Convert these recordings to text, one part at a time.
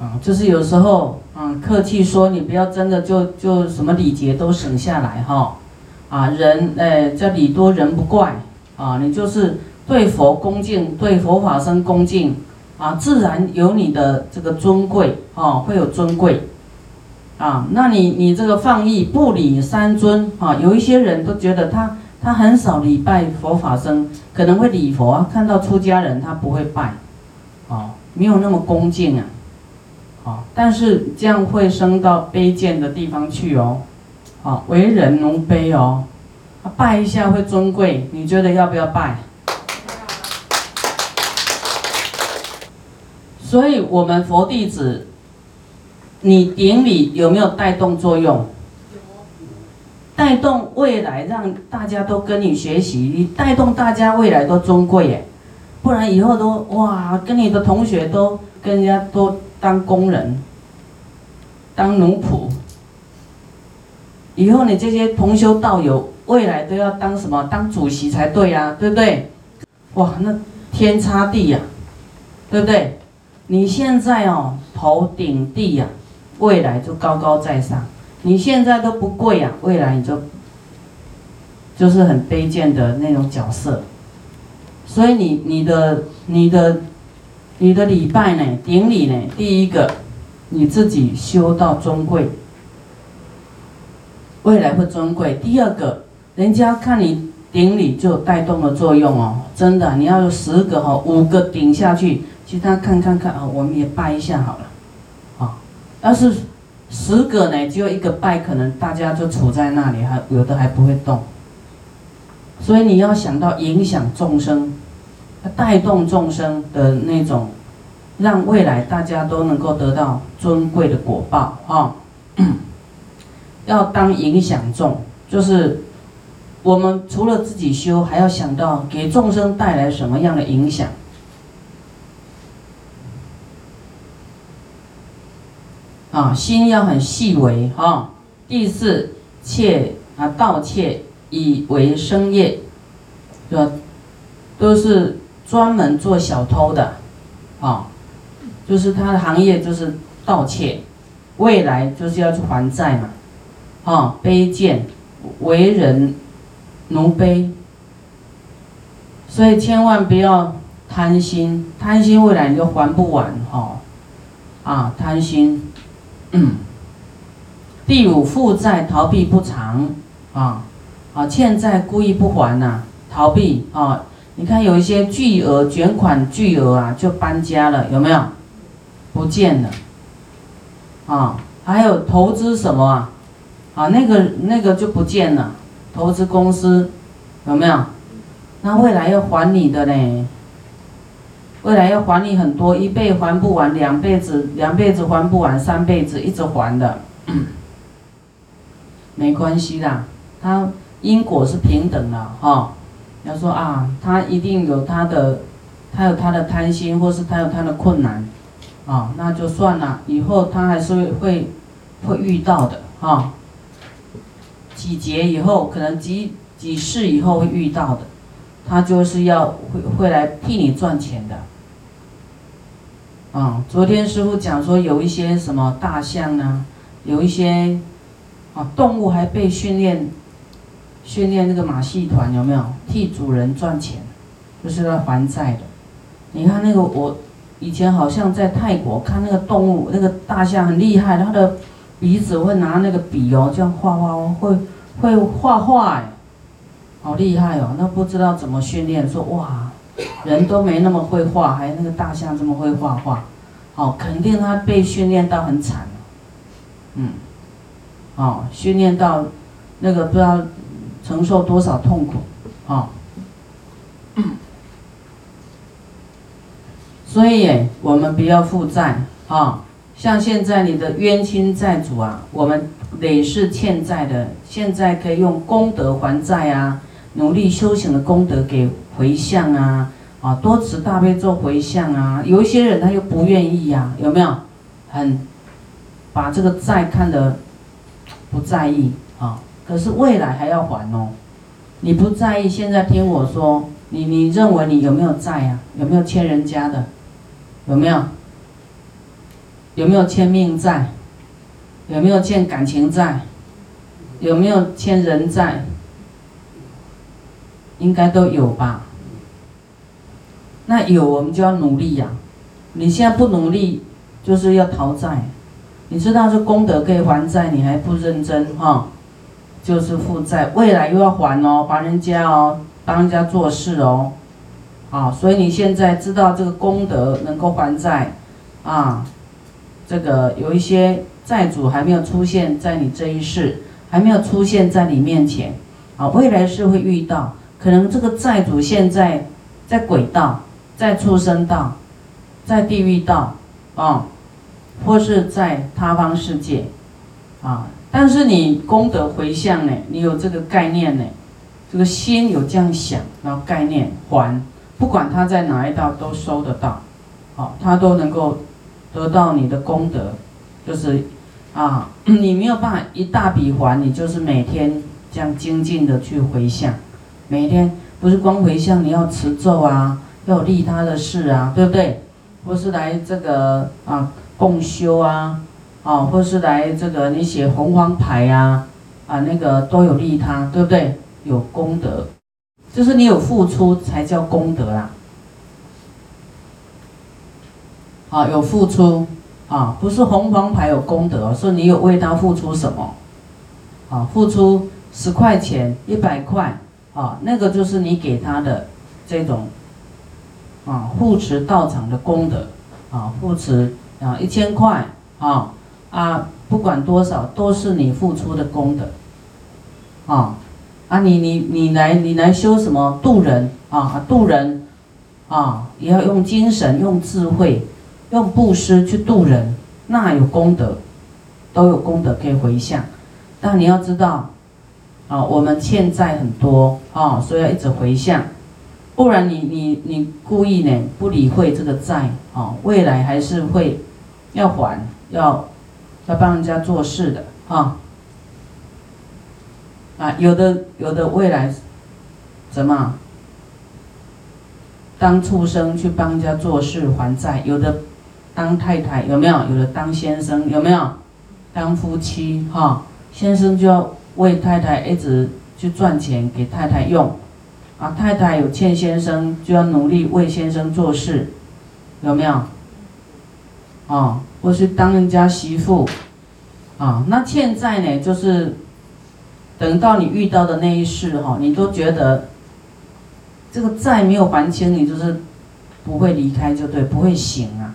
啊，就是有时候啊，客气说你不要真的就就什么礼节都省下来哈，啊人哎叫礼多人不怪啊，你就是对佛恭敬，对佛法僧恭敬啊，自然有你的这个尊贵啊，会有尊贵啊，那你你这个放逸不理三尊啊，有一些人都觉得他他很少礼拜佛法僧，可能会礼佛啊，看到出家人他不会拜，啊，没有那么恭敬啊。啊，但是这样会升到卑贱的地方去哦，啊，为人奴卑哦，拜一下会尊贵，你觉得要不要拜？所以，我们佛弟子，你顶礼有没有带动作用？带动未来让大家都跟你学习，你带动大家未来都尊贵耶，不然以后都哇，跟你的同学都跟人家都。当工人，当奴仆，以后你这些同修道友，未来都要当什么？当主席才对呀，对不对？哇，那天差地呀，对不对？你现在哦，头顶地呀，未来就高高在上；你现在都不贵呀，未来你就就是很卑贱的那种角色。所以你你的你的。你的礼拜呢？顶礼呢？第一个，你自己修到尊贵，未来会尊贵。第二个，人家看你顶礼就带动了作用哦，真的，你要有十个哈，五个顶下去，其他看看看啊，我们也拜一下好了，啊，要是十个呢，只有一个拜，可能大家就处在那里，还有的还不会动。所以你要想到影响众生。带动众生的那种，让未来大家都能够得到尊贵的果报啊！要当影响众，就是我们除了自己修，还要想到给众生带来什么样的影响啊！心要很细微哈。第四，窃啊盗窃以为生业，吧？都是。专门做小偷的，啊，就是他的行业就是盗窃，未来就是要去还债嘛，啊，卑贱，为人奴卑，所以千万不要贪心，贪心未来你就还不完哈，啊，贪心，第五负债逃避不偿，啊，啊，欠债故意不还呐，逃避啊。你看有一些巨额卷款巨额啊，就搬家了，有没有？不见了。啊，还有投资什么啊？啊，那个那个就不见了。投资公司有没有？那未来要还你的嘞。未来要还你很多，一辈还不完，两辈子两辈子还不完，三辈子一直还的。没关系的，它因果是平等的哈。要说啊，他一定有他的，他有他的贪心，或是他有他的困难，啊，那就算了，以后他还是会会遇到的啊。几劫以后，可能几几世以后会遇到的，他就是要会会来替你赚钱的。啊，昨天师傅讲说有一些什么大象啊，有一些啊动物还被训练。训练那个马戏团有没有替主人赚钱，就是要还债的。你看那个我以前好像在泰国看那个动物，那个大象很厉害，它的鼻子会拿那个笔哦，这样画画哦，会会画画哎，好厉害哦！那不知道怎么训练，说哇，人都没那么会画，还有那个大象这么会画画，哦，肯定它被训练到很惨嗯，哦，训练到那个不知道。承受多少痛苦，啊！所以我们不要负债啊！像现在你的冤亲债主啊，我们累世欠债的，现在可以用功德还债啊，努力修行的功德给回向啊，啊，多持大悲咒回向啊。有一些人他又不愿意呀，有没有？很把这个债看得不在意啊。可是未来还要还哦，你不在意，现在听我说，你你认为你有没有债啊？有没有欠人家的？有没有？有没有欠命债？有没有欠感情债？有没有欠人债？应该都有吧。那有，我们就要努力呀。你现在不努力，就是要逃债。你知道这功德可以还债，你还不认真哈，就是负债，未来又要还哦，还人家哦，帮人家做事哦，啊，所以你现在知道这个功德能够还债，啊，这个有一些债主还没有出现在你这一世，还没有出现在你面前，啊，未来是会遇到，可能这个债主现在在轨道，在畜生道，在地狱道，啊。或是在他方世界，啊，但是你功德回向呢？你有这个概念呢？这个心有这样想，然后概念还，不管他在哪一道都收得到，好，他都能够得到你的功德，就是啊，你没有办法一大笔还，你就是每天这样精进的去回向，每天不是光回向，你要持咒啊，要利他的事啊，对不对？或是来这个啊。共修啊，啊，或是来这个你写红黄牌呀，啊，那个都有利他，对不对？有功德，就是你有付出才叫功德啦。啊，有付出啊，不是红黄牌有功德，是你有为他付出什么？啊，付出十块钱、一百块，啊，那个就是你给他的这种啊护持道场的功德，啊，护持。啊，一千块啊啊，不管多少，都是你付出的功德。啊啊，你你你来你来修什么渡人啊？渡人啊，也要用精神、用智慧、用布施去渡人，那有功德，都有功德可以回向。但你要知道，啊，我们欠债很多啊，所以要一直回向，不然你你你故意呢不理会这个债啊，未来还是会。要还，要要帮人家做事的哈啊，有的有的未来怎么当畜生去帮人家做事还债？有的当太太有没有？有的当先生有没有？当夫妻哈，先生就要为太太一直去赚钱给太太用啊，太太有欠先生就要努力为先生做事，有没有？啊，或是当人家媳妇，啊，那欠债呢，就是等到你遇到的那一世哈，你都觉得这个债没有还清，你就是不会离开，就对，不会醒啊，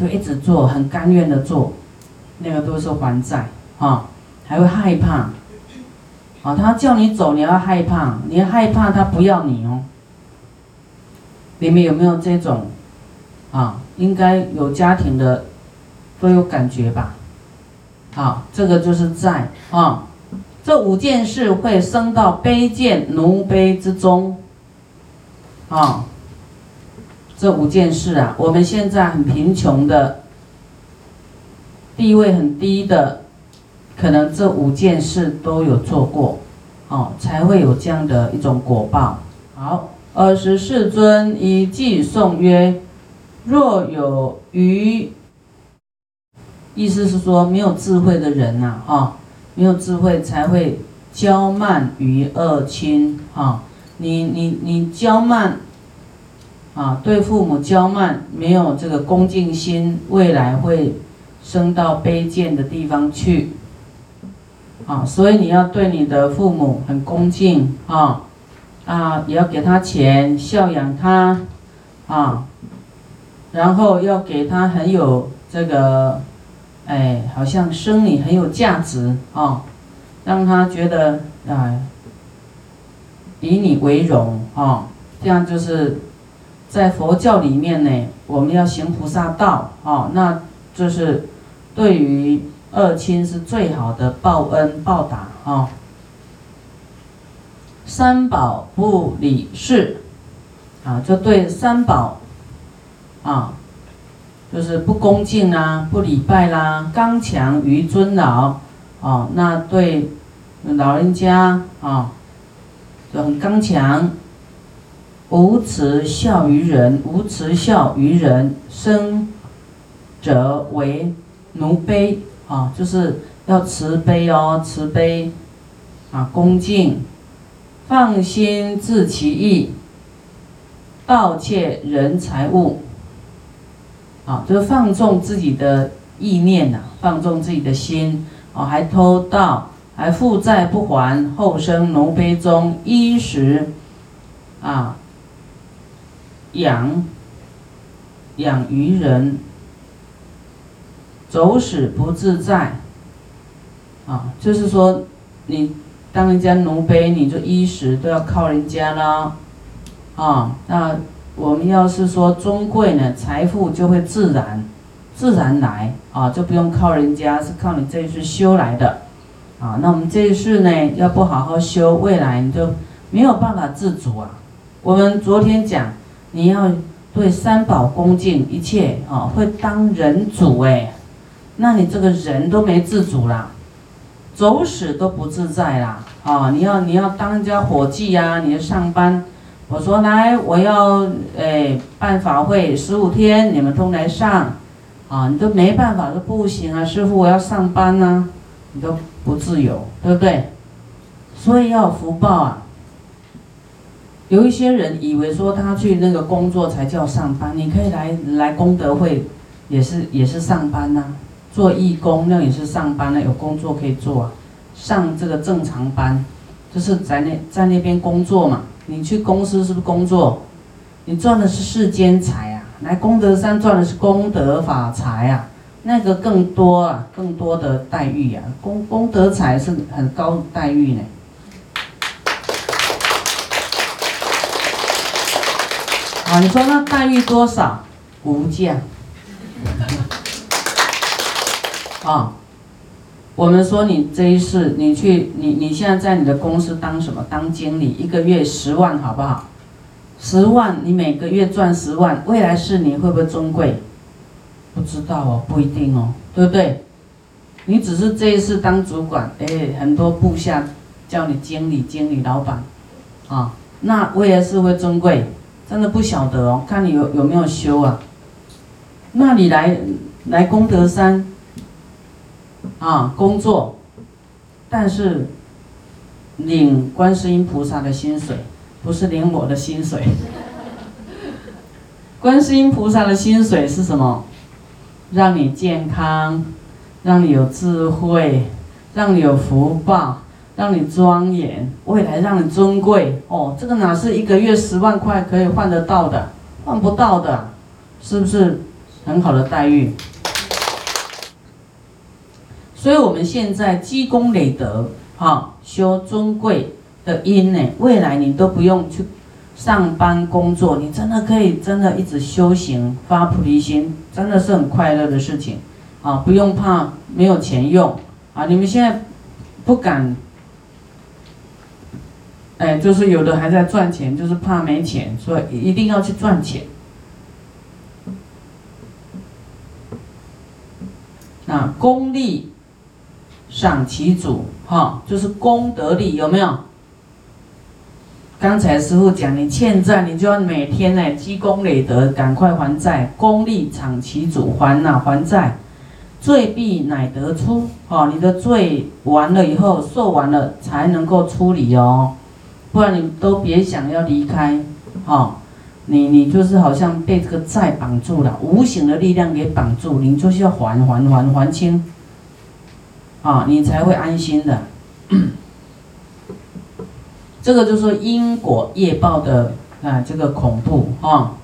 就一直做，很甘愿的做，那个都是还债啊，还会害怕，啊，他叫你走，你要害怕，你要害怕他不要你哦，你们有没有这种？啊，应该有家庭的都有感觉吧？好，这个就是在啊，这五件事会升到卑贱奴卑之中。啊，这五件事啊，我们现在很贫穷的，地位很低的，可能这五件事都有做过，哦，才会有这样的一种果报。好，二十世尊以偈颂曰。若有余，意思是说没有智慧的人呐，哈，没有智慧才会骄慢于二亲，哈，你你你骄慢，啊，对父母骄慢，没有这个恭敬心，未来会升到卑贱的地方去，啊，所以你要对你的父母很恭敬，啊，啊，也要给他钱，孝养他，啊。然后要给他很有这个，哎，好像生你很有价值啊，让他觉得啊，以你为荣啊，这样就是在佛教里面呢，我们要行菩萨道啊，那就是对于二亲是最好的报恩报答啊。三宝不理事，啊，就对三宝。啊，就是不恭敬啦，不礼拜啦，刚强于尊老，哦，那对老人家啊，就很刚强，无慈孝于人，无慈孝于人，生者为奴卑啊，就是要慈悲哦，慈悲啊，恭敬，放心自其意，盗窃人财物，啊，就是放纵自己的意念呐，放纵自己的心哦，还偷盗，还负债不还，后生奴卑中衣食啊养养于人。走使不自在，啊，就是说，你当人家奴婢，你就衣食都要靠人家啦，啊，那我们要是说尊贵呢，财富就会自然自然来，啊，就不用靠人家，是靠你这一世修来的，啊，那我们这一世呢，要不好好修，未来你就没有办法自主啊。我们昨天讲，你要对三宝恭敬，一切啊，会当人主哎。那你这个人都没自主啦，走死都不自在啦啊！你要你要当人家伙计呀，你要上班，我说来我要诶办法会十五天，你们都来上，啊，你都没办法，说不行啊，师傅我要上班呢，你都不自由，对不对？所以要福报啊。有一些人以为说他去那个工作才叫上班，你可以来来功德会，也是也是上班呐。做义工那也是上班了，有工作可以做啊。上这个正常班，就是在那在那边工作嘛。你去公司是不是工作？你赚的是世间财啊，来功德山赚的是功德法财啊，那个更多啊，更多的待遇啊。功功德财是很高待遇呢。啊，你说那待遇多少？无价。啊，我们说你这一世，你去你你现在在你的公司当什么？当经理，一个月十万，好不好？十万，你每个月赚十万，未来是你会不会尊贵？不知道哦，不一定哦，对不对？你只是这一次当主管，哎，很多部下叫你经理、经理、老板，啊，那未来是会尊贵，真的不晓得哦，看你有有没有修啊？那你来来功德山。啊，工作，但是领观世音菩萨的薪水，不是领我的薪水。观世音菩萨的薪水是什么？让你健康，让你有智慧，让你有福报，让你庄严，未来让你尊贵。哦，这个哪是一个月十万块可以换得到的？换不到的，是不是很好的待遇？所以，我们现在积功累德，哈，修尊贵的因呢，未来你都不用去上班工作，你真的可以真的一直修行发菩提心，真的是很快乐的事情，啊，不用怕没有钱用，啊，你们现在不敢，哎，就是有的还在赚钱，就是怕没钱，所以一定要去赚钱。那功利。赏其主，哈，就是功德力，有没有？刚才师傅讲，你欠债，你就要每天呢积功累德，赶快还债。功利赏其主，还呐还债，罪必乃得出，哈，你的罪完了以后，受完了才能够出离哦，不然你都别想要离开，哈，你你就是好像被这个债绑住了，无形的力量给绑住，你就是要还还还还清。啊，你才会安心的。这个就是因果业报的啊，这个恐怖啊。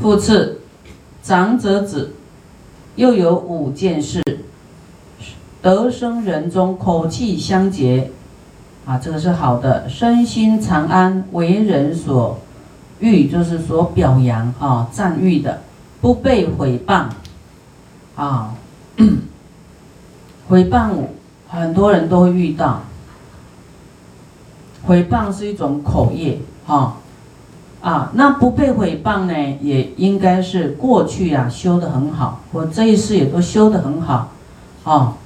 复次，长者子又有五件事：得生人中口气相结，啊，这个是好的；身心常安，为人所欲，就是所表扬啊，赞誉的，不被毁谤，啊。诽谤，很多人都会遇到。诽谤是一种口业，哈，啊，那不被诽谤呢，也应该是过去啊修的很好，我这一世也都修的很好，啊，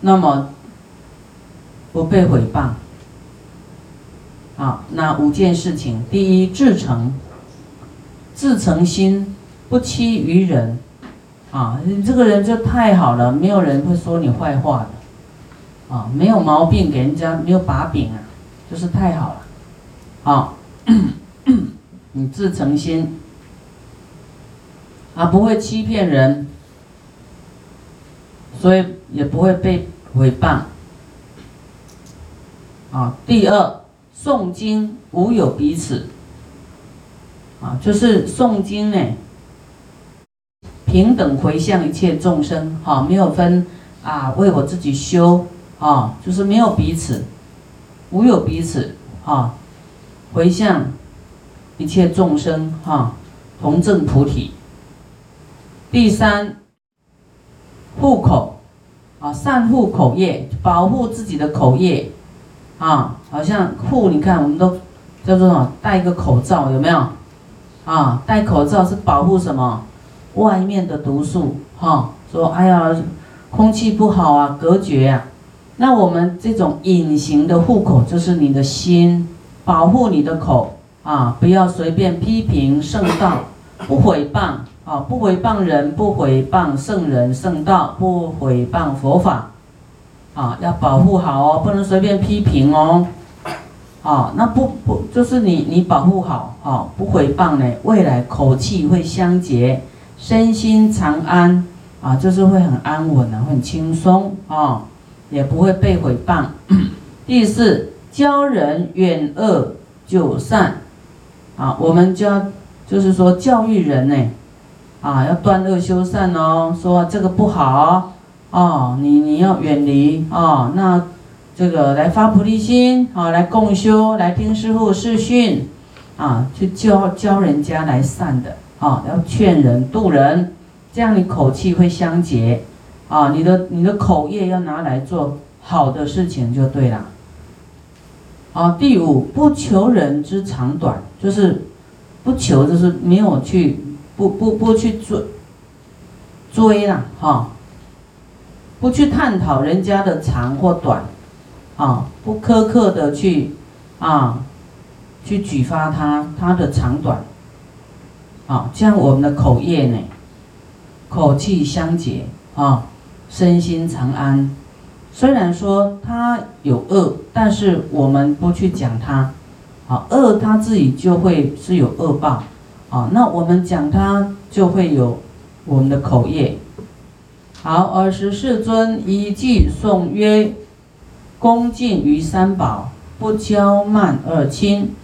那么不被诽谤，啊，那五件事情，第一，至诚，至诚心，不欺于人，啊，你这个人就太好了，没有人会说你坏话的，啊，没有毛病给人家，没有把柄啊，就是太好了，啊，你自诚心，啊，不会欺骗人，所以也不会被诽谤，啊，第二，诵经无有彼此。啊，就是诵经呢，平等回向一切众生，哈，没有分啊，为我自己修，啊，就是没有彼此，无有彼此，啊，回向一切众生，哈，同证菩提。第三，护口，啊，善护口业，保护自己的口业，啊，好像护，你看我们都叫做什么，戴一个口罩，有没有？啊，戴口罩是保护什么？外面的毒素，哈，说哎呀，空气不好啊，隔绝啊。那我们这种隐形的户口，就是你的心，保护你的口啊，不要随便批评圣道，不毁谤啊，不毁谤人，不毁谤圣人圣道，不毁谤佛法，啊，要保护好哦，不能随便批评哦。啊，那不不就是你你保护好啊，不诽谤呢，未来口气会相结，身心常安啊，就是会很安稳的，很轻松啊，也不会被诽谤。第四，教人远恶久善啊，我们教就是说教育人呢，啊，要断恶修善哦，说这个不好哦，你你要远离哦，那。这个来发菩提心啊，来共修，来听师傅示训，啊，去教教人家来善的啊，要劝人度人，这样你口气会相结，啊，你的你的口业要拿来做好的事情就对了。啊，第五不求人之长短，就是不求，就是没有去不不不去追追了哈，不去探讨人家的长或短。啊，不苛刻的去啊，去举发他他的长短，啊，这样我们的口业呢，口气相结啊，身心常安。虽然说他有恶，但是我们不去讲他，啊，恶他自己就会是有恶报，啊，那我们讲他就会有我们的口业。好，尔时世尊一句颂曰。恭敬于三宝，不骄慢二亲，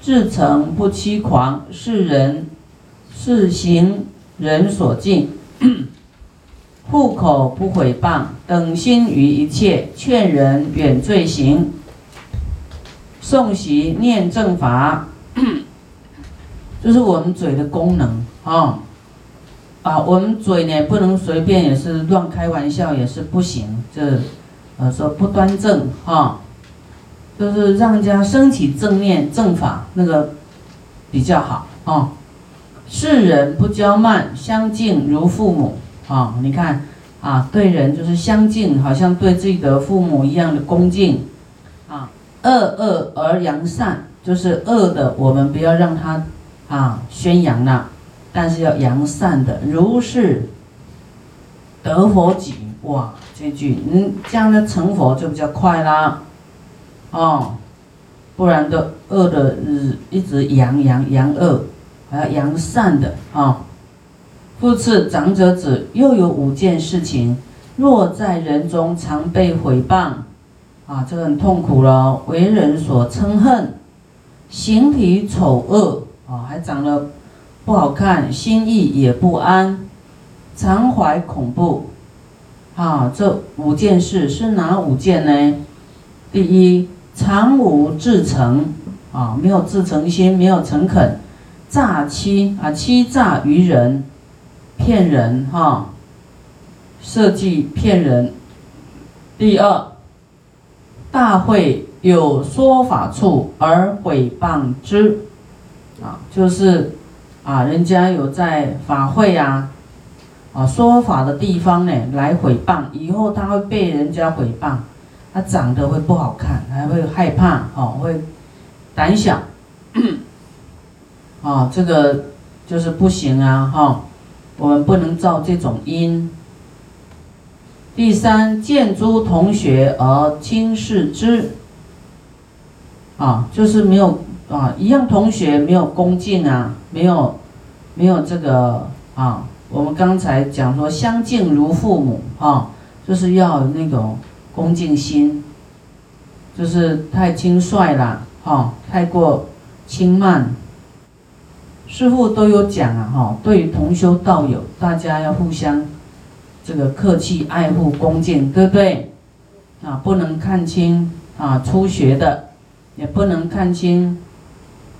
至诚不欺狂，是人是行人所敬，户口不毁谤，等心于一切，劝人远罪行，诵习念正法，这是我们嘴的功能啊！啊，我们嘴呢不能随便也是乱开玩笑，也是不行，这。呃，说不端正哈，就是让人家升起正念正法那个比较好啊。世人不骄慢，相敬如父母啊。你看啊，对人就是相敬，好像对自己的父母一样的恭敬啊。恶恶而扬善，就是恶的，我们不要让他啊宣扬了，但是要扬善的，如是得佛己哇。这句，嗯，这样的成佛就比较快啦，哦，不然的恶的日一直扬扬扬恶，还要扬善的啊。复次，长者子又有五件事情，若在人中常被毁谤，啊，这个很痛苦了，为人所称恨，形体丑恶，啊，还长得不好看，心意也不安，常怀恐怖。啊，这五件事是哪五件呢？第一，常无至诚，啊，没有自诚心，没有诚恳，诈欺啊，欺诈于人，骗人哈，设计骗人。第二，大会有说法处而毁谤之，啊，就是啊，人家有在法会啊。啊，说法的地方呢，来诽谤，以后他会被人家诽谤，他长得会不好看，还会害怕，哦，会胆小，啊，这个就是不行啊，哈，我们不能造这种因。第三，见诸同学而轻视之，啊，就是没有啊，一样同学没有恭敬啊，没有，没有这个啊，我们刚才讲说相敬如父母啊，就是要那种恭敬心，就是太轻率了，哈，太过轻慢。师傅都有讲啊，哈，对于同修道友，大家要互相。这个客气、爱护、恭敬，对不对？啊，不能看清啊，初学的，也不能看清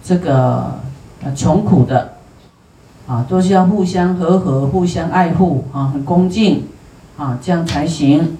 这个呃穷苦的，啊，都是要互相和和、互相爱护啊，很恭敬啊，这样才行。